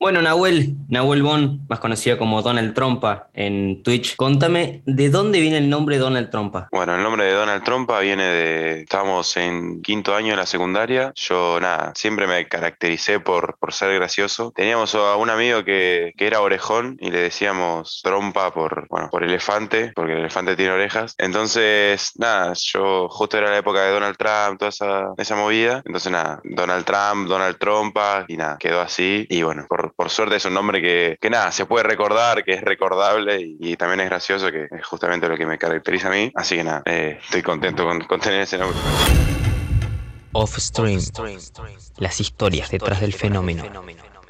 Bueno, Nahuel, Nahuel Bon, más conocido como Donald Trompa en Twitch, contame, ¿de dónde viene el nombre Donald Trompa? Bueno, el nombre de Donald Trompa viene de, estábamos en quinto año de la secundaria, yo nada, siempre me caractericé por, por ser gracioso. Teníamos a un amigo que, que era orejón y le decíamos trompa por, bueno, por elefante, porque el elefante tiene orejas. Entonces, nada, yo justo era la época de Donald Trump, toda esa, esa movida. Entonces, nada, Donald Trump, Donald Trompa y nada, quedó así. Y bueno, por, por, suerte es un nombre que, que, nada, se puede recordar, que es recordable y, también es gracioso, que es justamente lo que me caracteriza a mí. Así que nada, eh, estoy contento con, con tener ese nombre. Off Stream, las historias detrás del fenómeno.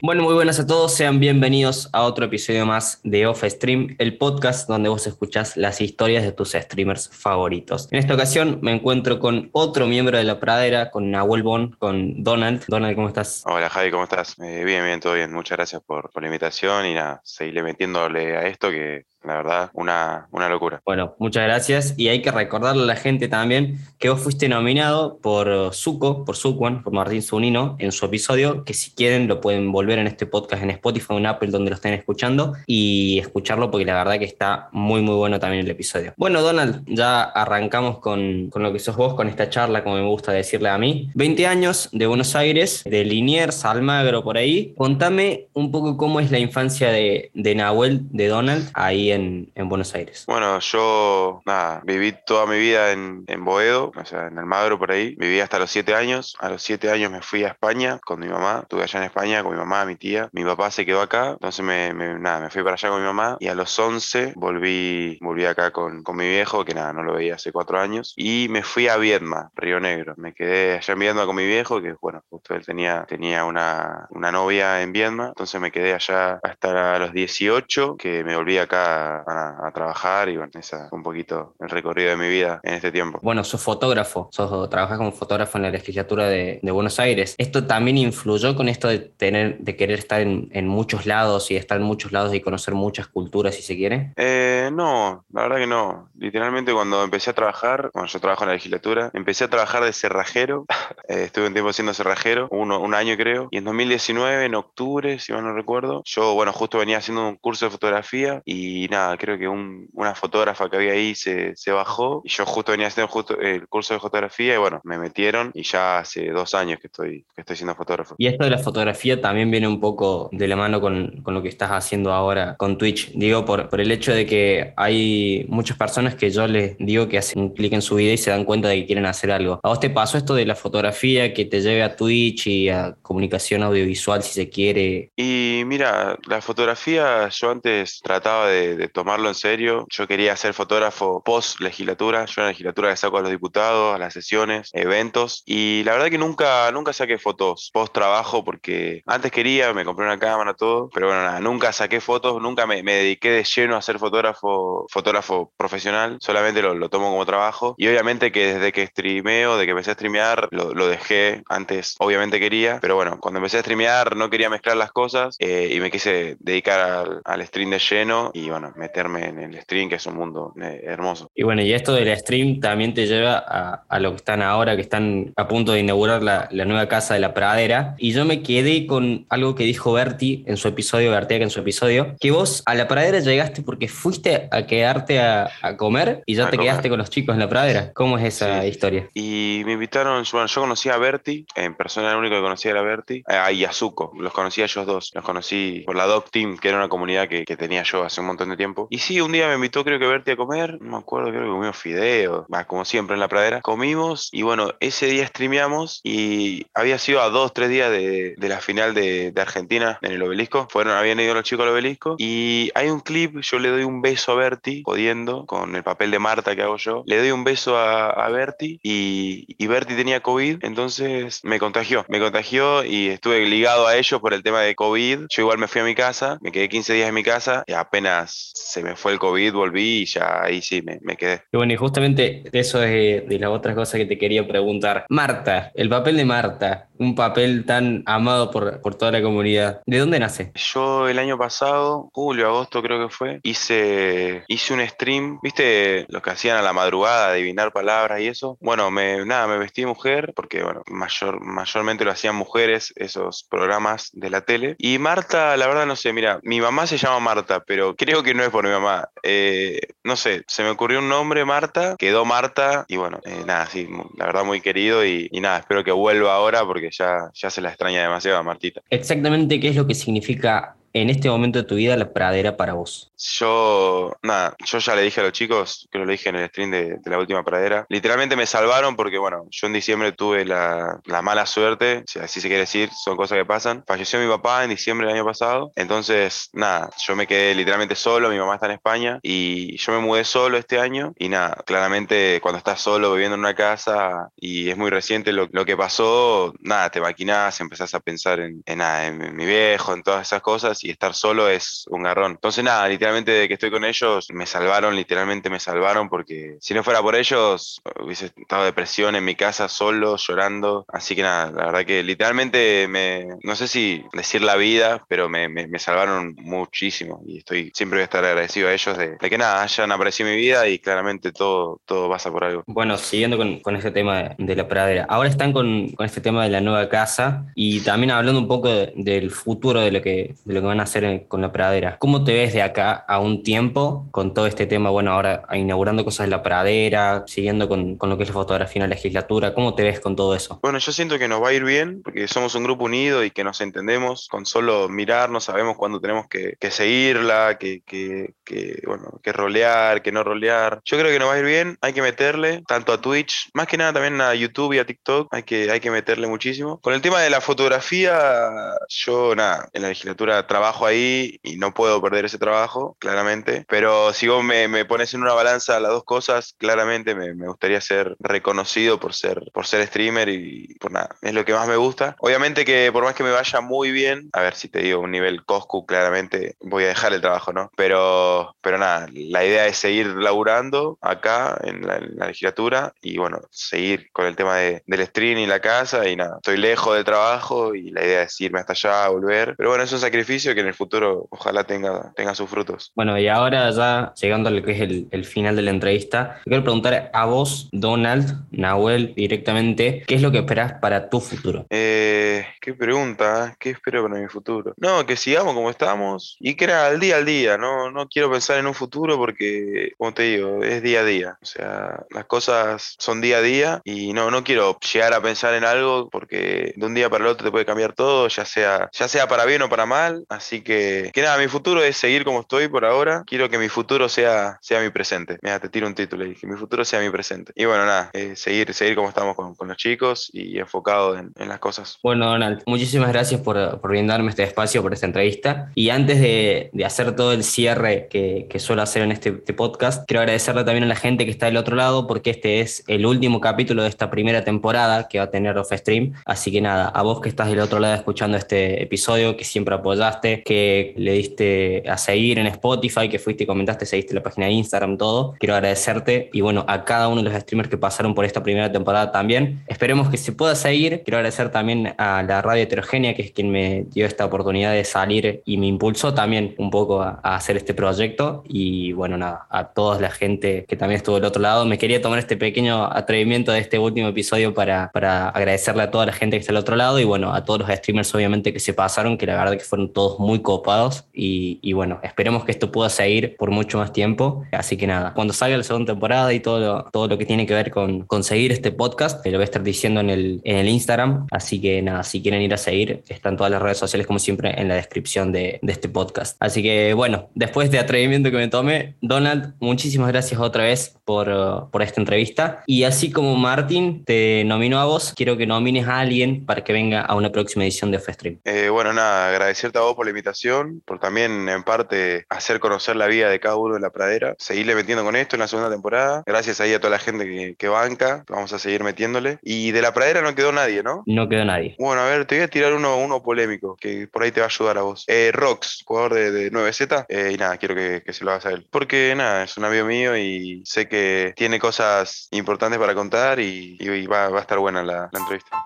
Bueno, muy buenas a todos, sean bienvenidos a otro episodio más de Off Stream, el podcast donde vos escuchás las historias de tus streamers favoritos. En esta ocasión me encuentro con otro miembro de la pradera, con Nahuel Bon, con Donald. Donald, ¿cómo estás? Hola Javi, ¿cómo estás? Eh, bien, bien, todo bien. Muchas gracias por, por la invitación y nada, seguirle metiéndole a esto que la verdad, una, una locura. Bueno, muchas gracias. Y hay que recordarle a la gente también que vos fuiste nominado por Zuko, por Zukwon, por Martín Zunino, en su episodio, que si quieren lo pueden volver en este podcast en Spotify en Apple donde lo estén escuchando y escucharlo porque la verdad que está muy muy bueno también el episodio. Bueno, Donald, ya arrancamos con, con lo que sos vos, con esta charla, como me gusta decirle a mí. 20 años de Buenos Aires, de Liniers, Almagro, por ahí. Contame un poco cómo es la infancia de, de Nahuel, de Donald, ahí en, Buenos Aires? Bueno, yo nada, viví toda mi vida en, Boedo, o sea, en Almagro por ahí. Viví hasta los siete años. A los siete años me fui a España con mi mamá. Estuve allá en España con mi mamá, mi tía. Mi papá se quedó acá, entonces me, nada, me fui para allá con mi mamá. Y a los once volví, volví acá con, con mi viejo, que nada, no lo veía hace cuatro años. Y me fui a Viedma, Río Negro. Me quedé allá en Viedma con mi viejo, que bueno, justo él tenía, tenía una, una novia en Viedma. Entonces me quedé allá hasta los 18, que me volví acá a, trabajar y bueno, ese fue un poquito el recorrido de mi vida en este tiempo. Bueno, sos fotógrafo, sos, trabajas como fotógrafo en la legislatura de, Buenos Aires. ¿Esto también influyó con esto de, tener, de querer estar en, en, muchos lados y estar en muchos lados y conocer muchas culturas, si se quiere? Eh, no, la verdad que no. Literalmente cuando empecé a trabajar, cuando yo trabajo en la legislatura, empecé a trabajar de cerrajero. Eh, estuve un tiempo siendo cerrajero, uno, un año creo, y en 2019, en octubre, si mal no recuerdo, yo, bueno, justo venía haciendo un curso de fotografía y nada, creo que una fotógrafa que había ahí se, se, bajó y yo justo venía haciendo justo el curso de fotografía y bueno, me metieron y ya hace dos años que estoy, que estoy siendo fotógrafo. Y esto de la fotografía también viene un poco de la mano con, con lo que estás haciendo ahora con Twitch. Digo, por, por el hecho de que hay muchas personas que yo les digo que hacen un clic en su vida y se dan cuenta de que quieren hacer algo. ¿A vos te pasó esto de la fotografía que te lleve a Twitch y a comunicación audiovisual si se quiere? Y mira, la fotografía yo antes trataba de de tomarlo en serio. Yo quería ser fotógrafo post legislatura. Yo en la legislatura le saco a los diputados, a las sesiones, eventos. Y la verdad que nunca, nunca saqué fotos post trabajo porque antes quería, me compré una cámara, todo. Pero bueno, nada, nunca saqué fotos, nunca me, me dediqué de lleno a ser fotógrafo, fotógrafo profesional. Solamente lo, lo, tomo como trabajo. Y obviamente que desde que streameo, de que empecé a streamear, lo, lo dejé. Antes obviamente quería, pero bueno, cuando empecé a streamear no quería mezclar las cosas eh, y me quise dedicar al, al stream de lleno. Y bueno, meterme en el stream, que es un mundo eh, hermoso. Y bueno, y esto del stream también te lleva a, a, lo que están ahora, que están a punto de inaugurar la, la, nueva casa de la pradera. Y yo me quedé con algo que dijo Berti en su episodio, que en su episodio, que vos a la pradera llegaste porque fuiste a quedarte a, a comer y ya te quedaste con los chicos en la pradera. ¿Cómo es esa historia? Y me invitaron, bueno, yo conocí a Berti, en persona el único que conocía era Berti, a Yasuko, los conocí a ellos dos, los conocí por la Doc Team, que era una comunidad que, que tenía yo hace un montón de tiempo. Y sí, un día me invitó, creo que Berti a comer, no me acuerdo, creo que comimos fideos, como siempre en la pradera. Comimos y bueno, ese día streameamos y había sido a dos, tres días de, de la final de, de, Argentina en el obelisco. Fueron, habían ido los chicos al obelisco y hay un clip, yo le doy un beso a Berti, jodiendo, con el papel de Marta que hago yo. Le doy un beso a, a Berti y, y Berti tenía COVID, entonces me contagió. Me contagió y estuve ligado a ellos por el tema de COVID. Yo igual me fui a mi casa, me quedé 15 días en mi casa y apenas se me fue el COVID, volví y ya ahí sí me, me quedé. Y bueno, y justamente eso es de las otras cosas que te quería preguntar. Marta, el papel de Marta, un papel tan amado por, por toda la comunidad, ¿de dónde nace? Yo el año pasado, julio, agosto creo que fue, hice, hice un stream, ¿viste? Los que hacían a la madrugada, adivinar palabras y eso. Bueno, me, nada, me vestí mujer, porque bueno, mayor, mayormente lo hacían mujeres esos programas de la tele. Y Marta, la verdad no sé, mira, mi mamá se llama Marta, pero creo que no es por mi mamá. Eh, no sé, se me ocurrió un nombre, Marta, quedó Marta, y bueno, eh, nada, sí, la verdad muy querido y, nada, espero que vuelva ahora porque ya, ya se la extraña demasiado a Martita. Exactamente, ¿qué es lo que significa en este momento de tu vida la pradera para vos? Yo, nada, yo ya le dije a los chicos, que lo dije en el stream de, la última pradera, literalmente me salvaron porque, bueno, yo en diciembre tuve la, la, mala suerte, si así se quiere decir, son cosas que pasan. Falleció mi papá en diciembre del año pasado, entonces, nada, yo me quedé literalmente solo, mi mamá está en España y yo me mudé solo este año y nada, claramente cuando estás solo viviendo en una casa y es muy reciente lo, que pasó, nada, te maquinás, empezás a pensar en, en, nada, en mi viejo, en todas esas cosas y estar solo es un garrón. Entonces nada, literalmente de que estoy con ellos me salvaron, literalmente me salvaron porque si no fuera por ellos hubiese estado depresión en mi casa solo, llorando. Así que nada, la verdad que literalmente me, no sé si decir la vida, pero me, me, salvaron muchísimo y estoy siempre voy a estar agradecido a ellos de, que nada, hayan aparecido en mi vida y claramente todo, todo pasa por algo. Bueno, siguiendo con, con este tema de, la pradera, ahora están con, con, este tema de la nueva casa y también hablando un poco de, del futuro de lo que, de lo que van a hacer con la pradera. ¿Cómo te ves de acá a un tiempo con todo este tema? Bueno, ahora inaugurando cosas en la pradera, siguiendo con, con lo que es la fotografía en la legislatura. ¿Cómo te ves con todo eso? Bueno, yo siento que nos va a ir bien porque somos un grupo unido y que nos entendemos. Con solo mirarnos sabemos cuándo tenemos que, que seguirla, que, que, que, bueno, que rolear, que no rolear. Yo creo que nos va a ir bien. Hay que meterle tanto a Twitch, más que nada también a YouTube y a TikTok. Hay que, hay que meterle muchísimo. Con el tema de la fotografía, yo nada, en la legislatura trabajo ahí y no puedo perder ese trabajo, claramente. Pero si vos me, me pones en una balanza las dos cosas, claramente me, me, gustaría ser reconocido por ser, por ser streamer y por nada, es lo que más me gusta. Obviamente que por más que me vaya muy bien, a ver si te digo un nivel Coscu, claramente voy a dejar el trabajo, ¿no? Pero, pero nada, la idea es seguir laburando acá en la, en la legislatura y bueno, seguir con el tema de, del stream y la casa y nada, estoy lejos del trabajo y la idea es irme hasta allá, volver. Pero bueno, es un sacrificio que en el futuro ojalá tenga, tenga sus frutos. Bueno, y ahora ya llegando a lo que es el, el final de la entrevista, quiero preguntar a vos, Donald, Nahuel, directamente, ¿qué es lo que esperás para tu futuro? Eh, qué pregunta, ¿qué espero para mi futuro? No, que sigamos como estamos y que era al día al día, no, no quiero pensar en un futuro porque, como te digo, es día a día. O sea, las cosas son día a día y no, no quiero llegar a pensar en algo porque de un día para el otro te puede cambiar todo, ya sea, ya sea para bien o para mal. Así que, que nada, mi futuro es seguir como estoy por ahora. Quiero que mi futuro sea, sea mi presente. Mira, te tiro un título y que mi futuro sea mi presente. Y bueno, nada, eh, seguir, seguir como estamos con, con los chicos y enfocado en, en, las cosas. Bueno, Muchísimas gracias por, por brindarme este espacio, por esta entrevista. Y antes de, de hacer todo el cierre que, que suelo hacer en este, este, podcast, quiero agradecerle también a la gente que está del otro lado porque este es el último capítulo de esta primera temporada que va a tener Off Stream. Así que nada, a vos que estás del otro lado escuchando este episodio, que siempre apoyaste, que le diste a seguir en Spotify, que fuiste y comentaste, seguiste la página de Instagram, todo. Quiero agradecerte y bueno, a cada uno de los streamers que pasaron por esta primera temporada también. Esperemos que se pueda seguir. Quiero agradecer también a la radio heterogénea, que es quien me dio esta oportunidad de salir y me impulsó también un poco a, a hacer este proyecto. Y bueno, nada, a toda la gente que también estuvo del otro lado. Me quería tomar este pequeño atrevimiento de este último episodio para, para agradecerle a toda la gente que está del otro lado y bueno, a todos los streamers obviamente que se pasaron, que la verdad que fueron todos muy copados y, y bueno, esperemos que esto pueda seguir por mucho más tiempo. Así que nada, cuando salga la segunda temporada y todo lo, todo lo que tiene que ver con conseguir este podcast, te lo voy a estar diciendo en el, en el Instagram. Así que nada, si quieren ir a seguir, están todas las redes sociales como siempre en la descripción de, de este podcast. Así que bueno, después de atrevimiento que me tome, Donald, muchísimas gracias otra vez por, uh, por esta entrevista. Y así como Martín te nominó a vos, quiero que nomines a alguien para que venga a una próxima edición de Stream. Eh, bueno, nada, agradecerte a vos por la invitación, por también en parte hacer conocer la vida de cada uno de la pradera, seguirle metiendo con esto en la segunda temporada. Gracias ahí a toda la gente que, que banca, vamos a seguir metiéndole. Y de la pradera no quedó nadie, ¿no? No quedó nadie. Bueno, a ver, te voy a tirar uno, uno polémico, que por ahí te va a ayudar a vos. Eh, Rox, jugador de, 9Z, eh, y nada, quiero que, se lo hagas a él. Porque nada, es un amigo mío y sé que tiene cosas importantes para contar y, va, a estar buena la, la entrevista.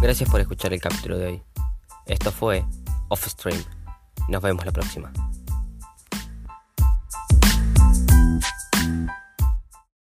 Gracias por escuchar el capítulo de hoy. Esto fue Off Stream. Nos vemos la próxima.